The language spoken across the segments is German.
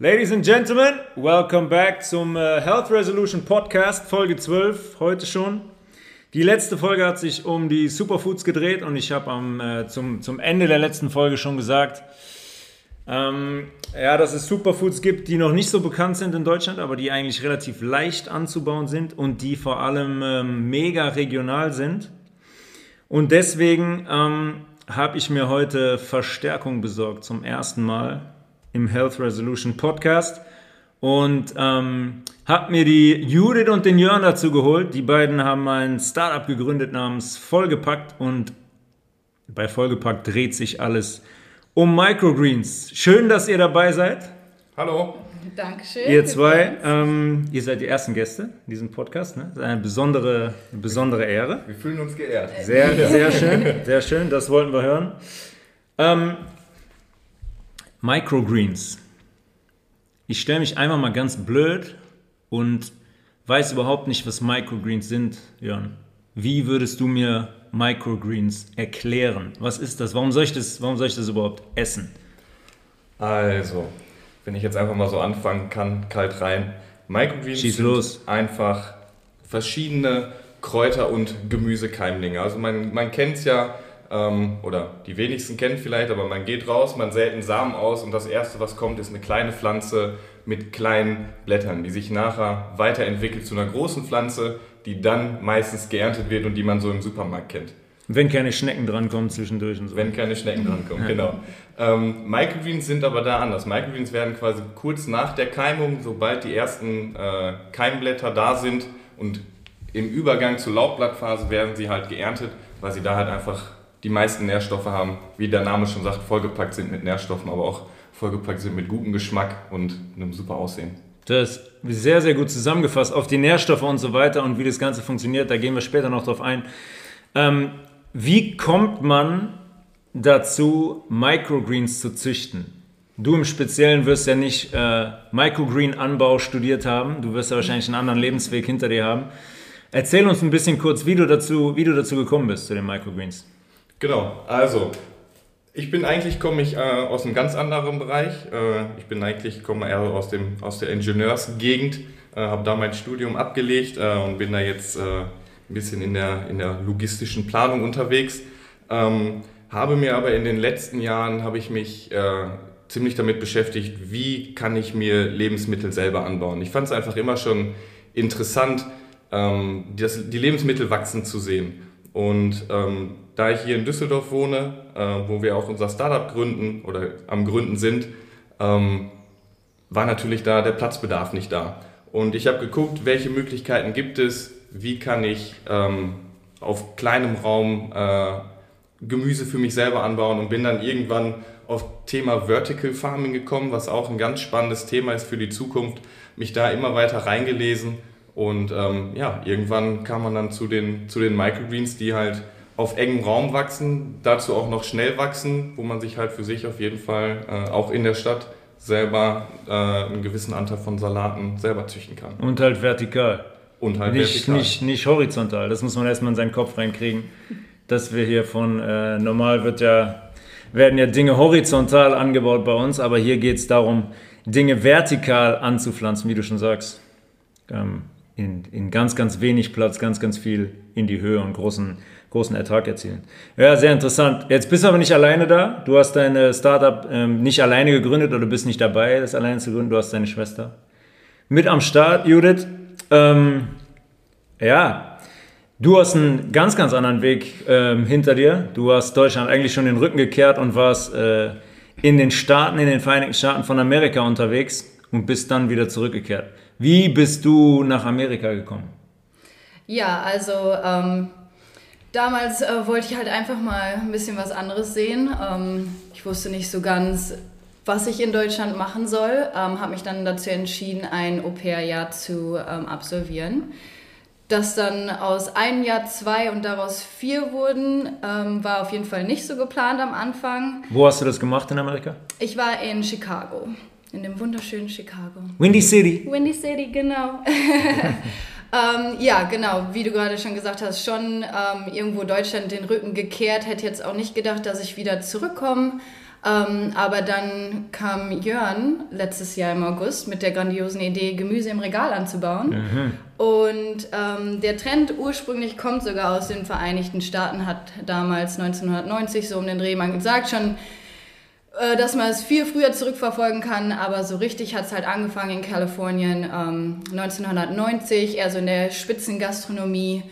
Ladies and Gentlemen, welcome back zum äh, Health Resolution Podcast, Folge 12, heute schon. Die letzte Folge hat sich um die Superfoods gedreht und ich habe äh, zum, zum Ende der letzten Folge schon gesagt, ähm, ja, dass es Superfoods gibt, die noch nicht so bekannt sind in Deutschland, aber die eigentlich relativ leicht anzubauen sind und die vor allem ähm, mega regional sind. Und deswegen ähm, habe ich mir heute Verstärkung besorgt zum ersten Mal im Health Resolution Podcast und ähm, habe mir die Judith und den Jörn dazu geholt. Die beiden haben ein Startup gegründet namens Vollgepackt und bei Vollgepackt dreht sich alles um Microgreens. Schön, dass ihr dabei seid. Hallo. Dankeschön. Ihr zwei, ähm, ihr seid die ersten Gäste in diesem Podcast. Ne? Das ist eine besondere, eine besondere Ehre. Wir fühlen uns geehrt. Sehr, sehr schön, sehr schön. Das wollten wir hören. Ähm, Microgreens. Ich stelle mich einmal mal ganz blöd und weiß überhaupt nicht, was Microgreens sind, Jörn. Wie würdest du mir Microgreens erklären? Was ist das? Warum soll ich das, warum soll ich das überhaupt essen? Also, wenn ich jetzt einfach mal so anfangen kann, kalt rein. Microgreens Schieß sind los. einfach verschiedene Kräuter- und Gemüsekeimlinge. Also man, man kennt es ja, ähm, oder die wenigsten kennen vielleicht, aber man geht raus, man sät einen Samen aus und das Erste, was kommt, ist eine kleine Pflanze mit kleinen Blättern, die sich nachher weiterentwickelt zu einer großen Pflanze, die dann meistens geerntet wird und die man so im Supermarkt kennt. Wenn keine Schnecken drankommen zwischendurch und so. Wenn keine Schnecken drankommen, genau. Ähm, Microgreens sind aber da anders. Microgreens werden quasi kurz nach der Keimung, sobald die ersten äh, Keimblätter da sind und im Übergang zur Laubblattphase werden sie halt geerntet, weil sie da halt einfach die meisten Nährstoffe haben, wie der Name schon sagt, vollgepackt sind mit Nährstoffen, aber auch vollgepackt sind mit gutem Geschmack und einem super Aussehen. Das ist sehr, sehr gut zusammengefasst auf die Nährstoffe und so weiter und wie das Ganze funktioniert. Da gehen wir später noch drauf ein. Ähm, wie kommt man dazu, Microgreens zu züchten? Du im Speziellen wirst ja nicht äh, Microgreen-Anbau studiert haben. Du wirst ja wahrscheinlich einen anderen Lebensweg hinter dir haben. Erzähl uns ein bisschen kurz, wie du dazu, wie du dazu gekommen bist zu den Microgreens. Genau, also ich bin eigentlich, komme ich äh, aus einem ganz anderen Bereich. Äh, ich bin eigentlich, komme eher aus, dem, aus der Ingenieursgegend, äh, habe da mein Studium abgelegt äh, und bin da jetzt äh, ein bisschen in der, in der logistischen Planung unterwegs. Ähm, habe mir aber in den letzten Jahren, habe ich mich äh, ziemlich damit beschäftigt, wie kann ich mir Lebensmittel selber anbauen. Ich fand es einfach immer schon interessant, ähm, das, die Lebensmittel wachsen zu sehen. Und ähm, da ich hier in Düsseldorf wohne, äh, wo wir auch unser Startup gründen oder am Gründen sind, ähm, war natürlich da der Platzbedarf nicht da. Und ich habe geguckt, welche Möglichkeiten gibt es, wie kann ich ähm, auf kleinem Raum äh, Gemüse für mich selber anbauen und bin dann irgendwann auf Thema Vertical Farming gekommen, was auch ein ganz spannendes Thema ist für die Zukunft. Mich da immer weiter reingelesen und ähm, ja, irgendwann kam man dann zu den, zu den Microgreens, die halt auf engem Raum wachsen, dazu auch noch schnell wachsen, wo man sich halt für sich auf jeden Fall äh, auch in der Stadt selber äh, einen gewissen Anteil von Salaten selber züchten kann. Und halt vertikal. Und halt nicht, vertikal. nicht, nicht horizontal. Das muss man erstmal in seinen Kopf reinkriegen. Dass wir hier von äh, normal wird ja, werden ja Dinge horizontal angebaut bei uns, aber hier geht es darum, Dinge vertikal anzupflanzen, wie du schon sagst. Ähm, in, in ganz, ganz wenig Platz, ganz, ganz viel in die Höhe und großen, großen Ertrag erzielen. Ja, sehr interessant. Jetzt bist du aber nicht alleine da. Du hast deine Startup ähm, nicht alleine gegründet oder bist nicht dabei, das alleine zu gründen. Du hast deine Schwester mit am Start, Judith. Ähm, ja, du hast einen ganz, ganz anderen Weg ähm, hinter dir. Du hast Deutschland eigentlich schon den Rücken gekehrt und warst äh, in den Staaten, in den Vereinigten Staaten von Amerika unterwegs und bist dann wieder zurückgekehrt. Wie bist du nach Amerika gekommen? Ja, also ähm, damals äh, wollte ich halt einfach mal ein bisschen was anderes sehen. Ähm, ich wusste nicht so ganz, was ich in Deutschland machen soll. Ähm, habe mich dann dazu entschieden, ein Au-pair-Jahr zu ähm, absolvieren. Das dann aus einem Jahr zwei und daraus vier wurden, ähm, war auf jeden Fall nicht so geplant am Anfang. Wo hast du das gemacht in Amerika? Ich war in Chicago, in dem wunderschönen Chicago. Windy City. Windy City, genau. ähm, ja, genau, wie du gerade schon gesagt hast, schon ähm, irgendwo Deutschland den Rücken gekehrt. Hätte jetzt auch nicht gedacht, dass ich wieder zurückkomme. Ähm, aber dann kam Jörn letztes Jahr im August mit der grandiosen Idee, Gemüse im Regal anzubauen. Mhm. Und ähm, der Trend ursprünglich kommt sogar aus den Vereinigten Staaten, hat damals 1990 so um den Dreh, man gesagt schon, dass man es viel früher zurückverfolgen kann, aber so richtig hat es halt angefangen in Kalifornien ähm, 1990, eher so in der Spitzengastronomie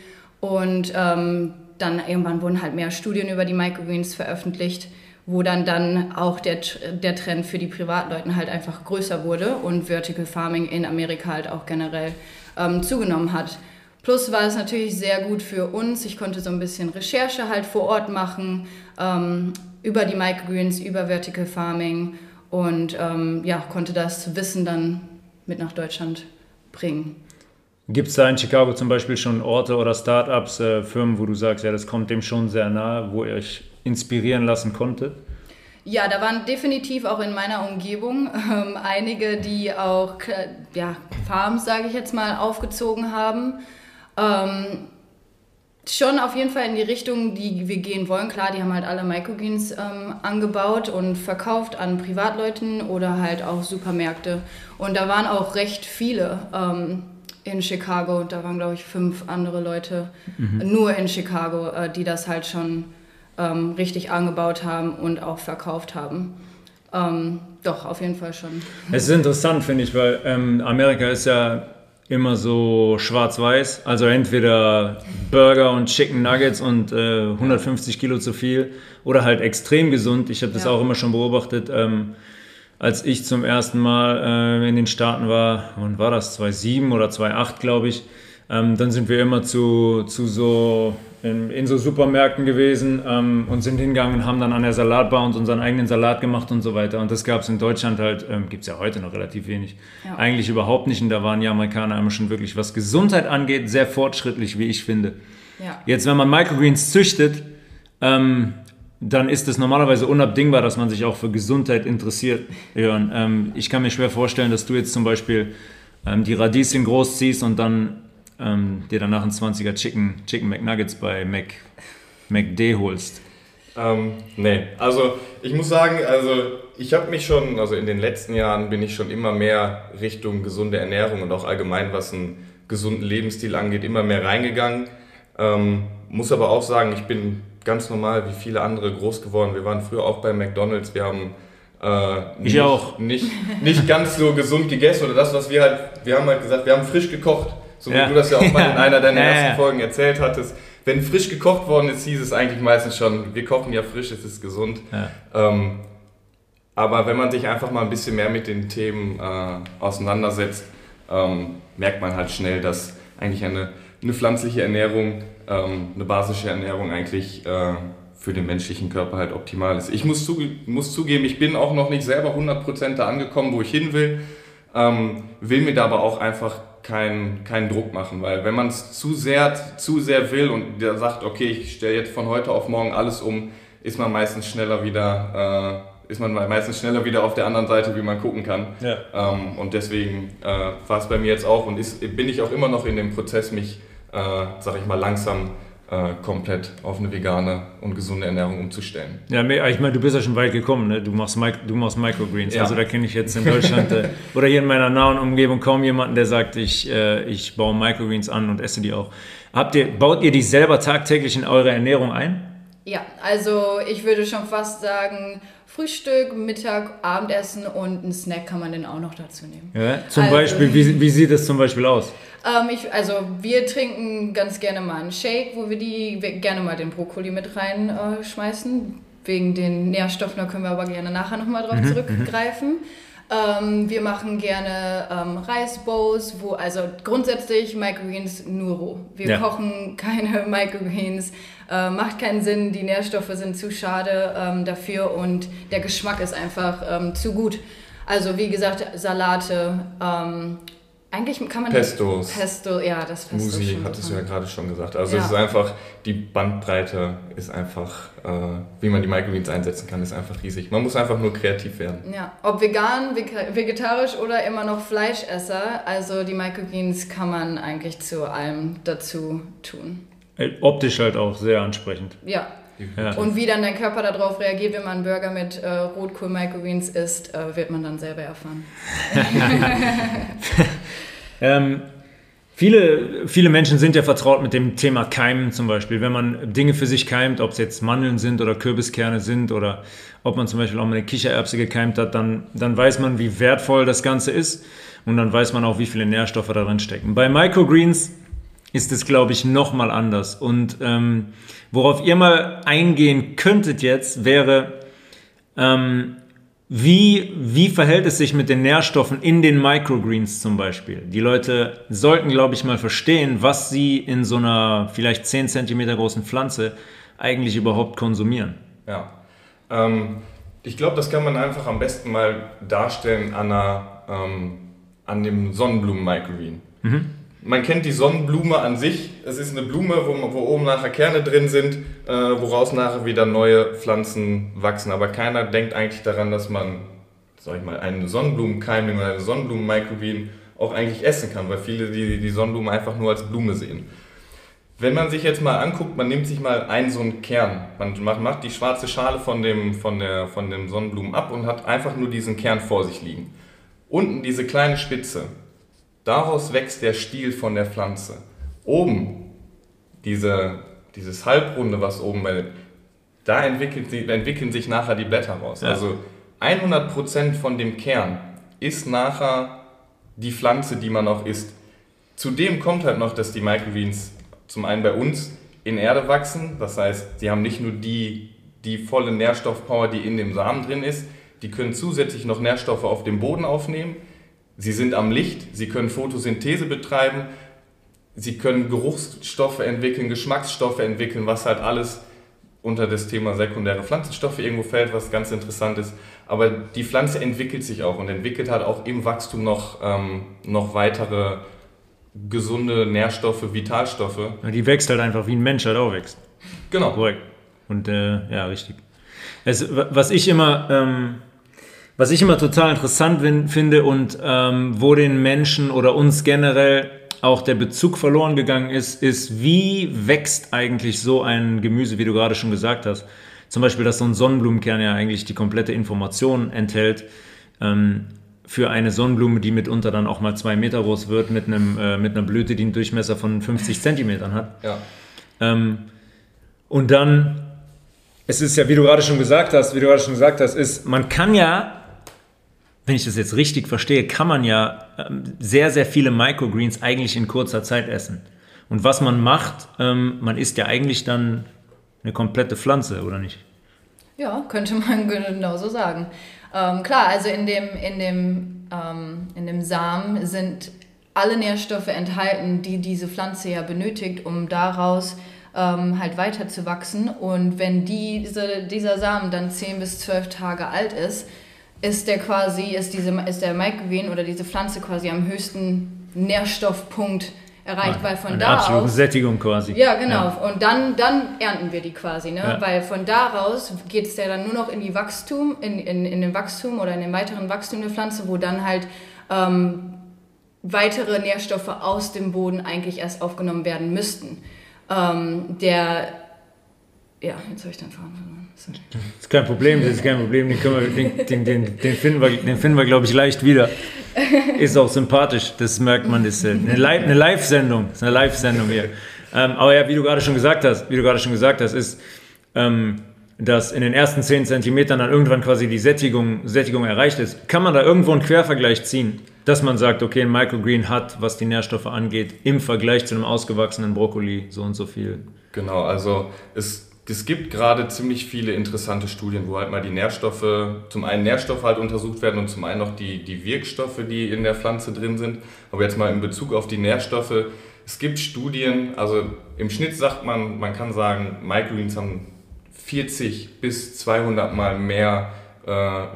und ähm, dann irgendwann wurden halt mehr Studien über die Microgreens veröffentlicht wo dann dann auch der, der Trend für die Privatleuten halt einfach größer wurde und Vertical Farming in Amerika halt auch generell ähm, zugenommen hat. Plus war es natürlich sehr gut für uns. Ich konnte so ein bisschen Recherche halt vor Ort machen ähm, über die Microgreens, über Vertical Farming und ähm, ja, konnte das Wissen dann mit nach Deutschland bringen. Gibt es da in Chicago zum Beispiel schon Orte oder Startups, äh, Firmen, wo du sagst, ja, das kommt dem schon sehr nahe, wo ihr euch inspirieren lassen konnte? Ja, da waren definitiv auch in meiner Umgebung ähm, einige, die auch äh, ja, Farms, sage ich jetzt mal, aufgezogen haben. Ähm, schon auf jeden Fall in die Richtung, die wir gehen wollen. Klar, die haben halt alle Microgreens ähm, angebaut und verkauft an Privatleuten oder halt auch Supermärkte. Und da waren auch recht viele ähm, in Chicago. Da waren, glaube ich, fünf andere Leute mhm. nur in Chicago, äh, die das halt schon ähm, richtig angebaut haben und auch verkauft haben. Ähm, doch, auf jeden Fall schon. Es ist interessant, finde ich, weil ähm, Amerika ist ja immer so schwarz-weiß. Also entweder Burger und Chicken Nuggets und äh, 150 Kilo zu viel oder halt extrem gesund. Ich habe das ja. auch immer schon beobachtet. Ähm, als ich zum ersten Mal äh, in den Staaten war, wann war das? 2007 oder 2008, glaube ich. Ähm, dann sind wir immer zu, zu so in, in so Supermärkten gewesen ähm, und sind hingegangen und haben dann an der Salatbar uns unseren eigenen Salat gemacht und so weiter. Und das gab es in Deutschland halt, ähm, gibt es ja heute noch relativ wenig. Ja. Eigentlich überhaupt nicht. Und da waren die Amerikaner immer schon wirklich, was Gesundheit angeht, sehr fortschrittlich, wie ich finde. Ja. Jetzt, wenn man Microgreens züchtet, ähm, dann ist es normalerweise unabdingbar, dass man sich auch für Gesundheit interessiert. Jörn. Ähm, ich kann mir schwer vorstellen, dass du jetzt zum Beispiel ähm, die Radieschen großziehst und dann ähm, dir danach einen 20er Chicken, Chicken McNuggets bei Mac, McD holst? Ähm, nee, also ich muss sagen, also ich habe mich schon, also in den letzten Jahren bin ich schon immer mehr Richtung gesunde Ernährung und auch allgemein, was einen gesunden Lebensstil angeht, immer mehr reingegangen. Ähm, muss aber auch sagen, ich bin ganz normal wie viele andere groß geworden. Wir waren früher auch bei McDonalds, wir haben äh, nicht, ich auch. Nicht, nicht ganz so gesund gegessen oder das, was wir halt, wir haben halt gesagt, wir haben frisch gekocht so wie du das ja auch mal in einer deiner ersten Folgen erzählt hattest. Wenn frisch gekocht worden ist, hieß es eigentlich meistens schon, wir kochen ja frisch, es ist gesund. Ähm, aber wenn man sich einfach mal ein bisschen mehr mit den Themen äh, auseinandersetzt, ähm, merkt man halt schnell, dass eigentlich eine, eine pflanzliche Ernährung, ähm, eine basische Ernährung eigentlich äh, für den menschlichen Körper halt optimal ist. Ich muss, zuge muss zugeben, ich bin auch noch nicht selber 100% da angekommen, wo ich hin will, ähm, will mir da aber auch einfach keinen keinen Druck machen, weil wenn man es zu sehr, zu sehr will und der sagt, okay, ich stelle jetzt von heute auf morgen alles um, ist man meistens schneller wieder, äh, ist man meistens schneller wieder auf der anderen Seite, wie man gucken kann. Ja. Ähm, und deswegen äh, war es bei mir jetzt auch und ist, bin ich auch immer noch in dem Prozess, mich, äh, sag ich mal, langsam äh, komplett auf eine vegane und gesunde Ernährung umzustellen. Ja, ich meine, du bist ja schon weit gekommen, ne? du, machst du machst Microgreens. Ja. Also da kenne ich jetzt in Deutschland äh, oder hier in meiner nahen Umgebung kaum jemanden, der sagt, ich, äh, ich baue Microgreens an und esse die auch. Habt ihr, baut ihr die selber tagtäglich in eure Ernährung ein? Ja, also ich würde schon fast sagen, Frühstück, Mittag, Abendessen und einen Snack kann man dann auch noch dazu nehmen. Ja, zum also, Beispiel, wie, wie sieht das zum Beispiel aus? Ähm, ich, also wir trinken ganz gerne mal einen Shake, wo wir die wir gerne mal den Brokkoli mit reinschmeißen. Äh, Wegen den Nährstoffen, da können wir aber gerne nachher nochmal drauf mhm, zurückgreifen. Ähm, wir machen gerne ähm, Reisbowls, wo also grundsätzlich Microgreens nur roh. Wir ja. kochen keine Microgreens, äh, macht keinen Sinn, die Nährstoffe sind zu schade ähm, dafür und der Geschmack ist einfach ähm, zu gut. Also wie gesagt, Salate, ähm, eigentlich kann man Pestos. Pesto, ja, das Pesto. Musi hattest du ja gerade schon gesagt. Also ja. es ist einfach, die Bandbreite ist einfach, äh, wie man die Microgreens einsetzen kann, ist einfach riesig. Man muss einfach nur kreativ werden. Ja, ob vegan, vegetarisch oder immer noch Fleischesser, also die Microgreens kann man eigentlich zu allem dazu tun. Optisch halt auch sehr ansprechend. Ja, Ja. Und wie dann dein Körper darauf reagiert, wenn man einen Burger mit äh, Rotkohl-Microgreens isst, äh, wird man dann selber erfahren. ähm, Viele, viele Menschen sind ja vertraut mit dem Thema Keimen zum Beispiel. Wenn man Dinge für sich keimt, ob es jetzt Mandeln sind oder Kürbiskerne sind oder ob man zum Beispiel auch mal eine Kichererbse gekeimt hat, dann, dann weiß man, wie wertvoll das Ganze ist und dann weiß man auch, wie viele Nährstoffe da drin stecken. Bei Microgreens ist es, glaube ich, nochmal anders. Und ähm, worauf ihr mal eingehen könntet jetzt, wäre, ähm, wie, wie verhält es sich mit den Nährstoffen in den Microgreens zum Beispiel? Die Leute sollten, glaube ich, mal verstehen, was sie in so einer vielleicht 10 cm großen Pflanze eigentlich überhaupt konsumieren. Ja. Ähm, ich glaube, das kann man einfach am besten mal darstellen an, einer, ähm, an dem Sonnenblumen-Microgreen. Mhm man kennt die Sonnenblume an sich. Es ist eine Blume, wo, wo oben nachher Kerne drin sind, äh, woraus nachher wieder neue Pflanzen wachsen. Aber keiner denkt eigentlich daran, dass man, sag ich mal, einen Sonnenblumenkeimling oder eine Sonnenblumen-Microgreen auch eigentlich essen kann, weil viele die, die Sonnenblume einfach nur als Blume sehen. Wenn man sich jetzt mal anguckt, man nimmt sich mal einen so einen Kern, man macht, macht die schwarze Schale von dem, von, der, von dem Sonnenblumen ab und hat einfach nur diesen Kern vor sich liegen. Unten diese kleine Spitze, Daraus wächst der Stiel von der Pflanze. Oben, diese, dieses Halbrunde, was oben bei, da entwickelt, entwickeln sich nachher die Blätter raus. Ja. Also 100% von dem Kern ist nachher die Pflanze, die man auch isst. Zudem kommt halt noch, dass die Microgreens zum einen bei uns in Erde wachsen. Das heißt, sie haben nicht nur die, die volle Nährstoffpower, die in dem Samen drin ist, die können zusätzlich noch Nährstoffe auf dem Boden aufnehmen Sie sind am Licht, sie können Photosynthese betreiben, sie können Geruchsstoffe entwickeln, Geschmacksstoffe entwickeln, was halt alles unter das Thema sekundäre Pflanzenstoffe irgendwo fällt, was ganz interessant ist. Aber die Pflanze entwickelt sich auch und entwickelt halt auch im Wachstum noch, ähm, noch weitere gesunde Nährstoffe, Vitalstoffe. Die wächst halt einfach wie ein Mensch halt auch wächst. Genau. Korrekt. Und äh, ja, richtig. Es, was ich immer ähm, was ich immer total interessant finde und ähm, wo den Menschen oder uns generell auch der Bezug verloren gegangen ist, ist, wie wächst eigentlich so ein Gemüse, wie du gerade schon gesagt hast. Zum Beispiel, dass so ein Sonnenblumenkern ja eigentlich die komplette Information enthält ähm, für eine Sonnenblume, die mitunter dann auch mal zwei Meter groß wird, mit, einem, äh, mit einer Blüte, die einen Durchmesser von 50 Zentimetern hat. Ja. Ähm, und dann, es ist ja, wie du gerade schon gesagt hast, wie du gerade schon gesagt hast, ist, man kann ja wenn ich das jetzt richtig verstehe, kann man ja ähm, sehr, sehr viele Microgreens eigentlich in kurzer Zeit essen. Und was man macht, ähm, man isst ja eigentlich dann eine komplette Pflanze, oder nicht? Ja, könnte man genauso sagen. Ähm, klar, also in dem, in, dem, ähm, in dem Samen sind alle Nährstoffe enthalten, die diese Pflanze ja benötigt, um daraus ähm, halt weiter zu wachsen. Und wenn diese, dieser Samen dann 10 bis 12 Tage alt ist, ist der quasi, ist, diese, ist der Microgreen oder diese Pflanze quasi am höchsten Nährstoffpunkt erreicht, ja, weil von da aus... Sättigung quasi. Ja, genau. Ja. Und dann, dann ernten wir die quasi, ne? Ja. Weil von daraus geht es ja dann nur noch in die Wachstum, in, in, in den Wachstum oder in den weiteren Wachstum der Pflanze, wo dann halt ähm, weitere Nährstoffe aus dem Boden eigentlich erst aufgenommen werden müssten. Ähm, der... Ja, jetzt habe ich den Faden verloren. Das ist kein Problem, das ist kein Problem. Den, wir, den, den, den, den, finden wir, den finden wir, glaube ich, leicht wieder. Ist auch sympathisch, das merkt man. Das ist eine Live-Sendung. Ist eine Live-Sendung hier. Ähm, aber ja, wie du gerade schon gesagt hast, wie du gerade schon gesagt hast, ist, ähm, dass in den ersten 10 Zentimetern dann irgendwann quasi die Sättigung, Sättigung erreicht ist. Kann man da irgendwo einen Quervergleich ziehen, dass man sagt, okay, ein Microgreen hat, was die Nährstoffe angeht, im Vergleich zu einem ausgewachsenen Brokkoli so und so viel? Genau, also es es gibt gerade ziemlich viele interessante Studien, wo halt mal die Nährstoffe, zum einen Nährstoffe halt untersucht werden und zum einen auch die, die Wirkstoffe, die in der Pflanze drin sind. Aber jetzt mal in Bezug auf die Nährstoffe, es gibt Studien, also im Schnitt sagt man, man kann sagen, Microgreens haben 40 bis 200 mal mehr äh,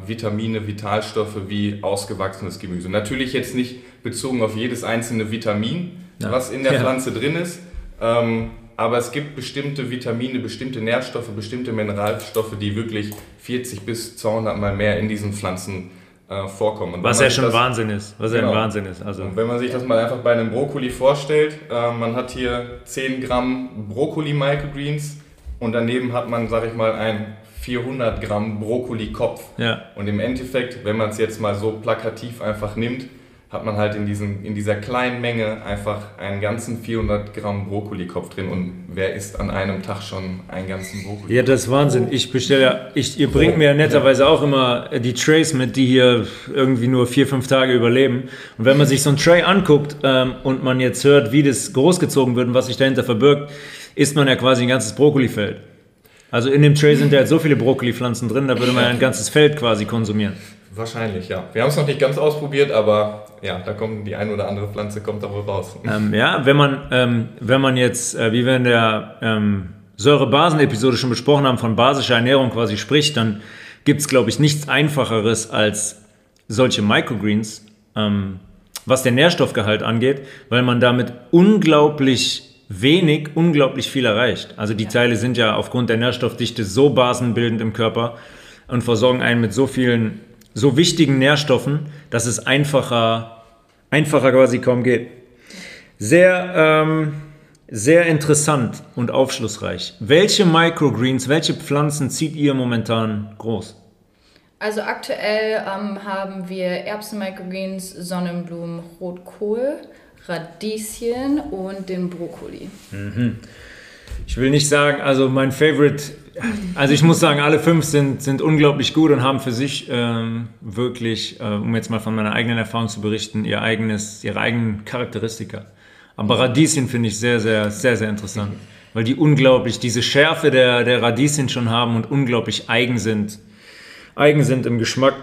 Vitamine, Vitalstoffe wie ausgewachsenes Gemüse. Natürlich jetzt nicht bezogen auf jedes einzelne Vitamin, ja. was in der ja. Pflanze drin ist. Ähm, aber es gibt bestimmte Vitamine, bestimmte Nährstoffe, bestimmte Mineralstoffe, die wirklich 40 bis 200 Mal mehr in diesen Pflanzen äh, vorkommen. was ja schon das, Wahnsinn ist. Was genau. ja ein genau. Wahnsinn ist. Also. Und wenn man sich das mal einfach bei einem Brokkoli vorstellt, äh, man hat hier 10 Gramm Brokkoli-Microgreens, und daneben hat man, sag ich mal, ein 400 Gramm Brokkoli-Kopf. Ja. Und im Endeffekt, wenn man es jetzt mal so plakativ einfach nimmt, hat man halt in, diesen, in dieser kleinen Menge einfach einen ganzen 400 Gramm Brokkoli-Kopf drin. Und wer isst an einem Tag schon einen ganzen Brokkoli? Ja, das ist Wahnsinn. Ich bestelle ja, ich, ihr bringt mir ja netterweise auch immer die Trays mit, die hier irgendwie nur vier, fünf Tage überleben. Und wenn man sich so ein Tray anguckt ähm, und man jetzt hört, wie das großgezogen wird und was sich dahinter verbirgt, isst man ja quasi ein ganzes Brokkolifeld. Also in dem Tray sind ja jetzt so viele Brokkolipflanzen drin, da würde man ja ein ganzes Feld quasi konsumieren. Wahrscheinlich, ja. Wir haben es noch nicht ganz ausprobiert, aber ja, da kommt die eine oder andere Pflanze kommt da wohl raus. Ähm, ja, wenn man, ähm, wenn man jetzt, äh, wie wir in der ähm, Säure-Basen-Episode schon besprochen haben, von basischer Ernährung quasi spricht, dann gibt es, glaube ich, nichts Einfacheres als solche Microgreens, ähm, was den Nährstoffgehalt angeht, weil man damit unglaublich wenig, unglaublich viel erreicht. Also die Teile sind ja aufgrund der Nährstoffdichte so basenbildend im Körper und versorgen einen mit so vielen so wichtigen Nährstoffen, dass es einfacher, einfacher quasi kaum geht. Sehr, ähm, sehr interessant und aufschlussreich. Welche Microgreens, welche Pflanzen zieht ihr momentan groß? Also aktuell ähm, haben wir Erbsen-Microgreens, Sonnenblumen, Rotkohl, Radieschen und den Brokkoli. Mhm. Ich will nicht sagen, also mein Favorite, also ich muss sagen, alle fünf sind, sind unglaublich gut und haben für sich ähm, wirklich, äh, um jetzt mal von meiner eigenen Erfahrung zu berichten, ihr eigenes, ihre eigenen Charakteristika. Aber Radieschen finde ich sehr, sehr, sehr, sehr interessant, weil die unglaublich diese Schärfe der, der Radieschen schon haben und unglaublich eigen sind, eigen sind im Geschmack.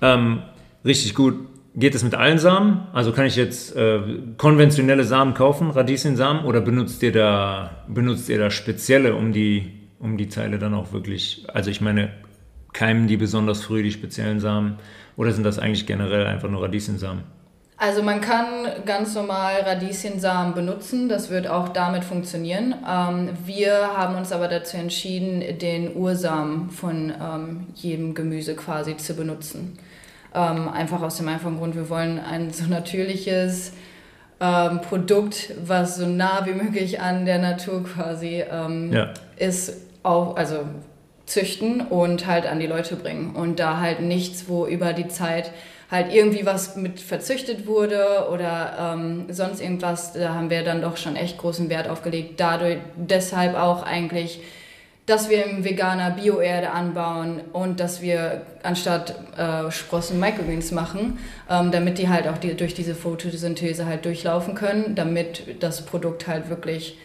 Ähm, richtig gut. Geht es mit allen Samen? Also kann ich jetzt äh, konventionelle Samen kaufen, Radieschensamen, oder benutzt ihr da, benutzt ihr da spezielle, um die, um die Teile dann auch wirklich, also ich meine, keimen die besonders früh, die speziellen Samen, oder sind das eigentlich generell einfach nur Radieschensamen? Also man kann ganz normal Radieschensamen benutzen, das wird auch damit funktionieren. Ähm, wir haben uns aber dazu entschieden, den Ursamen von ähm, jedem Gemüse quasi zu benutzen. Ähm, einfach aus dem einfachen Grund, wir wollen ein so natürliches ähm, Produkt, was so nah wie möglich an der Natur quasi ähm, ja. ist, auch, also züchten und halt an die Leute bringen. Und da halt nichts, wo über die Zeit halt irgendwie was mit verzüchtet wurde oder ähm, sonst irgendwas, da haben wir dann doch schon echt großen Wert aufgelegt. Dadurch deshalb auch eigentlich dass wir im veganer Bioerde anbauen und dass wir anstatt äh, Sprossen Microgreens machen, ähm, damit die halt auch die, durch diese Photosynthese halt durchlaufen können, damit das Produkt halt wirklich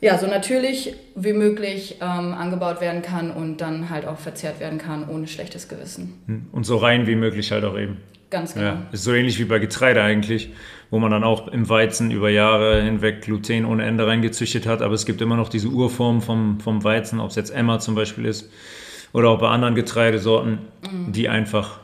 ja, so natürlich wie möglich ähm, angebaut werden kann und dann halt auch verzehrt werden kann ohne schlechtes Gewissen. Hm. Und so rein wie möglich halt auch eben. Ganz genau. Ja, ist so ähnlich wie bei Getreide eigentlich, wo man dann auch im Weizen über Jahre hinweg Gluten ohne Ende reingezüchtet hat. Aber es gibt immer noch diese Urform vom, vom Weizen, ob es jetzt Emma zum Beispiel ist oder auch bei anderen Getreidesorten, mhm. die einfach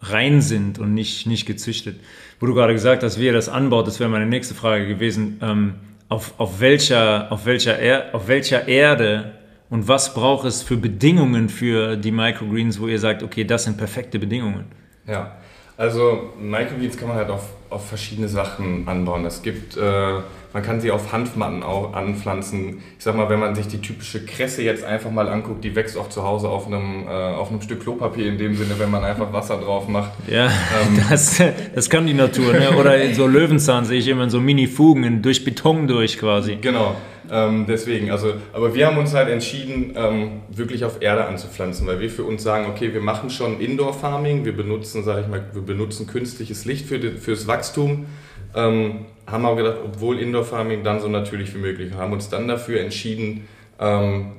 rein sind und nicht, nicht gezüchtet. Wo du gerade gesagt hast, wie ihr das anbaut, das wäre meine nächste Frage gewesen. Ähm, auf, auf, welcher, auf, welcher er, auf welcher Erde und was braucht es für Bedingungen für die Microgreens, wo ihr sagt, okay, das sind perfekte Bedingungen? Ja, also Microgreens kann man halt auf, auf verschiedene Sachen anbauen. Es gibt, äh, man kann sie auf Hanfmatten auch anpflanzen. Ich sag mal, wenn man sich die typische Kresse jetzt einfach mal anguckt, die wächst auch zu Hause auf einem, äh, auf einem Stück Klopapier in dem Sinne, wenn man einfach Wasser drauf macht. Ja, ähm, das, das kann die Natur. Ne? Oder in so Löwenzahn sehe ich immer in so Mini-Fugen durch Beton durch quasi. Genau. Ähm, deswegen, also, aber wir haben uns halt entschieden, ähm, wirklich auf Erde anzupflanzen, weil wir für uns sagen, okay, wir machen schon Indoor-Farming, wir benutzen, sage ich mal, wir benutzen künstliches Licht für die, fürs Wachstum, ähm, haben aber gedacht, obwohl Indoor-Farming dann so natürlich wie möglich, haben uns dann dafür entschieden, ähm,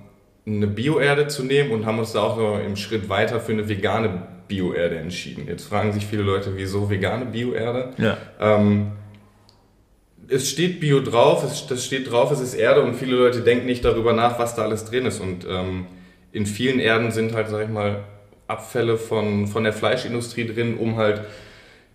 eine Bioerde zu nehmen und haben uns da auch noch im Schritt weiter für eine vegane Bioerde entschieden. Jetzt fragen sich viele Leute, wieso vegane Bioerde? Ja ähm, es steht Bio drauf, es, das steht drauf, es ist Erde und viele Leute denken nicht darüber nach, was da alles drin ist. Und ähm, in vielen Erden sind halt, sag ich mal, Abfälle von, von der Fleischindustrie drin, um halt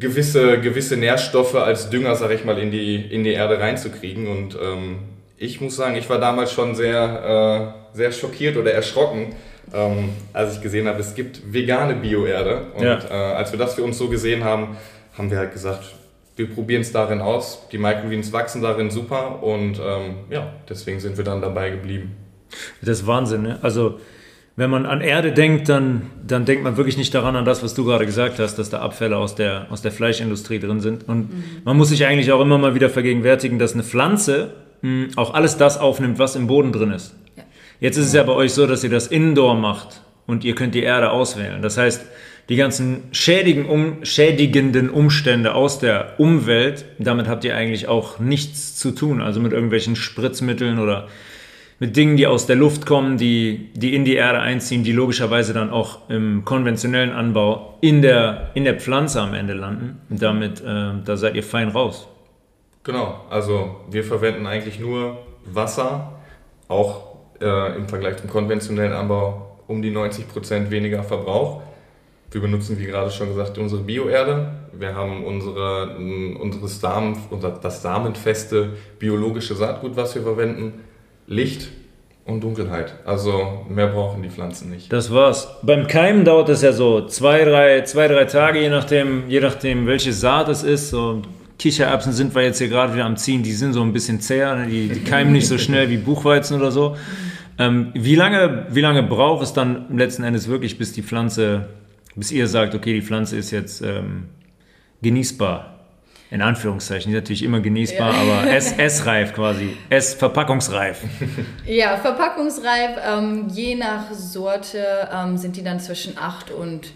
gewisse, gewisse Nährstoffe als Dünger, sag ich mal, in die, in die Erde reinzukriegen. Und ähm, ich muss sagen, ich war damals schon sehr, äh, sehr schockiert oder erschrocken, ähm, als ich gesehen habe, es gibt vegane Bioerde. Und ja. äh, als wir das für uns so gesehen haben, haben wir halt gesagt, wir probieren es darin aus. Die Microgreens wachsen darin super und ähm, ja, deswegen sind wir dann dabei geblieben. Das ist Wahnsinn, ne? Also wenn man an Erde denkt, dann, dann denkt man wirklich nicht daran, an das, was du gerade gesagt hast, dass da Abfälle aus der, aus der Fleischindustrie drin sind. Und mhm. man muss sich eigentlich auch immer mal wieder vergegenwärtigen, dass eine Pflanze mh, auch alles das aufnimmt, was im Boden drin ist. Ja. Jetzt ist es ja bei euch so, dass ihr das Indoor macht und ihr könnt die Erde auswählen. Das heißt, die ganzen schädigen, um, schädigenden Umstände aus der Umwelt, damit habt ihr eigentlich auch nichts zu tun. Also mit irgendwelchen Spritzmitteln oder mit Dingen, die aus der Luft kommen, die, die in die Erde einziehen, die logischerweise dann auch im konventionellen Anbau in der, in der Pflanze am Ende landen. Und damit, äh, da seid ihr fein raus. Genau, also wir verwenden eigentlich nur Wasser, auch äh, im Vergleich zum konventionellen Anbau um die 90% weniger Verbrauch. Wir benutzen, wie gerade schon gesagt, unsere Bioerde. Wir haben unsere, unsere Samen, unser, das samenfeste biologische Saatgut, was wir verwenden. Licht und Dunkelheit. Also mehr brauchen die Pflanzen nicht. Das war's. Beim Keimen dauert es ja so zwei, drei, zwei, drei Tage, je nachdem, je nachdem, welche Saat es ist. So Kichererbsen sind wir jetzt hier gerade wieder am Ziehen, die sind so ein bisschen zäher, ne? die, die keimen nicht so schnell wie Buchweizen oder so. Ähm, wie, lange, wie lange braucht es dann letzten Endes wirklich, bis die Pflanze, bis ihr sagt, okay, die Pflanze ist jetzt ähm, genießbar? In Anführungszeichen, die ist natürlich immer genießbar, ja. aber essreif quasi, essverpackungsreif. Ja, verpackungsreif, ähm, je nach Sorte ähm, sind die dann zwischen 8 und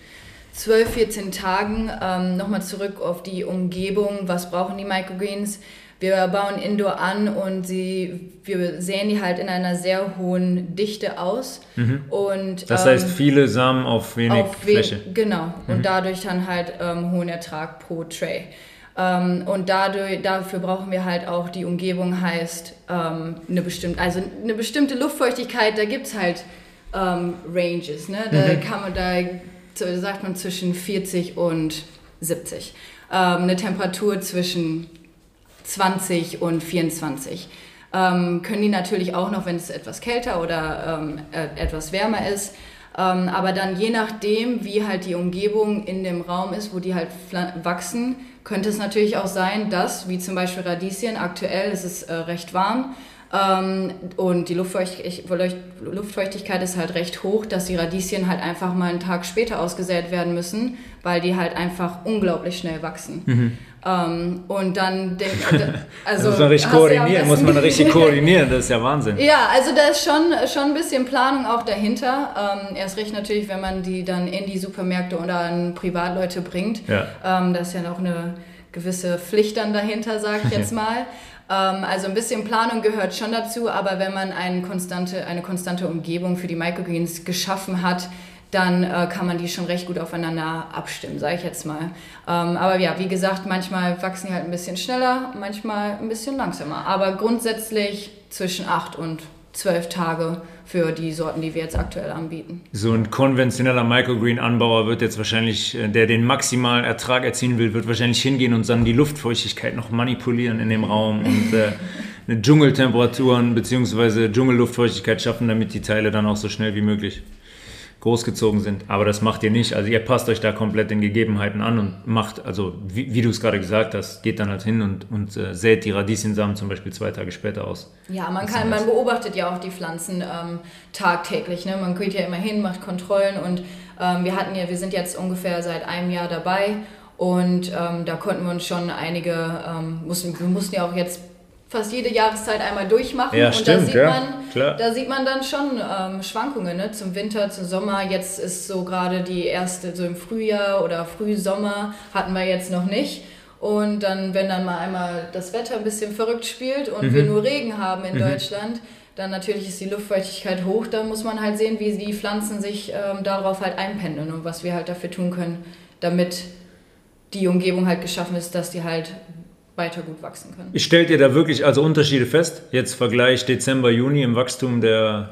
12, 14 Tagen. Ähm, Nochmal zurück auf die Umgebung, was brauchen die Microgreens? Wir bauen Indoor an und sie, wir sehen die halt in einer sehr hohen Dichte aus. Mhm. Und, das heißt, ähm, viele Samen auf wenig auf Fläche. We genau, mhm. und dadurch dann halt ähm, hohen Ertrag pro Tray. Ähm, und dadurch, dafür brauchen wir halt auch die Umgebung, heißt ähm, eine bestimmte, also eine bestimmte Luftfeuchtigkeit, da gibt es halt ähm, Ranges, ne? Da mhm. kann man, da sagt man zwischen 40 und 70. Ähm, eine Temperatur zwischen 20 und 24. Ähm, können die natürlich auch noch, wenn es etwas kälter oder ähm, äh, etwas wärmer ist, ähm, aber dann je nachdem, wie halt die Umgebung in dem Raum ist, wo die halt wachsen, könnte es natürlich auch sein, dass, wie zum Beispiel Radieschen, aktuell ist es äh, recht warm ähm, und die Luftfeuchtigkeit ist halt recht hoch, dass die Radieschen halt einfach mal einen Tag später ausgesät werden müssen, weil die halt einfach unglaublich schnell wachsen. Mhm. Ähm, und dann denkt also muss man richtig koordinieren, muss man richtig koordinieren, das ist ja Wahnsinn. Ja, also da ist schon, schon ein bisschen Planung auch dahinter. Ähm, erst recht natürlich, wenn man die dann in die Supermärkte oder an Privatleute bringt. Ja. Ähm, da ist ja noch eine gewisse Pflicht dann dahinter, sage ich jetzt mal. Also ein bisschen Planung gehört schon dazu, aber wenn man eine konstante, eine konstante Umgebung für die Microgreens geschaffen hat, dann äh, kann man die schon recht gut aufeinander abstimmen, sage ich jetzt mal. Ähm, aber ja, wie gesagt, manchmal wachsen die halt ein bisschen schneller, manchmal ein bisschen langsamer. Aber grundsätzlich zwischen 8 und 12 Tage für die Sorten, die wir jetzt aktuell anbieten. So ein konventioneller Microgreen-Anbauer wird jetzt wahrscheinlich, äh, der den maximalen Ertrag erzielen will, wird wahrscheinlich hingehen und dann die Luftfeuchtigkeit noch manipulieren in dem Raum und äh, eine Dschungeltemperaturen bzw. Dschungelluftfeuchtigkeit schaffen, damit die Teile dann auch so schnell wie möglich großgezogen sind. Aber das macht ihr nicht. Also ihr passt euch da komplett den Gegebenheiten an und macht, also wie, wie du es gerade gesagt hast, geht dann halt hin und, und äh, sät die Radieschensamen zum Beispiel zwei Tage später aus. Ja, man kann, man beobachtet ja auch die Pflanzen ähm, tagtäglich. Ne? Man geht ja immer hin, macht Kontrollen und ähm, wir hatten ja, wir sind jetzt ungefähr seit einem Jahr dabei und ähm, da konnten wir uns schon einige, ähm, mussten, wir mussten ja auch jetzt fast jede Jahreszeit einmal durchmachen. Ja, und stimmt, da, sieht ja, man, klar. da sieht man dann schon ähm, Schwankungen ne? zum Winter, zum Sommer. Jetzt ist so gerade die erste, so im Frühjahr oder Frühsommer hatten wir jetzt noch nicht. Und dann, wenn dann mal einmal das Wetter ein bisschen verrückt spielt und mhm. wir nur Regen haben in mhm. Deutschland, dann natürlich ist die Luftfeuchtigkeit hoch. Da muss man halt sehen, wie die Pflanzen sich ähm, darauf halt einpendeln und was wir halt dafür tun können, damit die Umgebung halt geschaffen ist, dass die halt weiter gut wachsen können. Stellt ihr da wirklich also Unterschiede fest? Jetzt Vergleich Dezember, Juni im Wachstum der,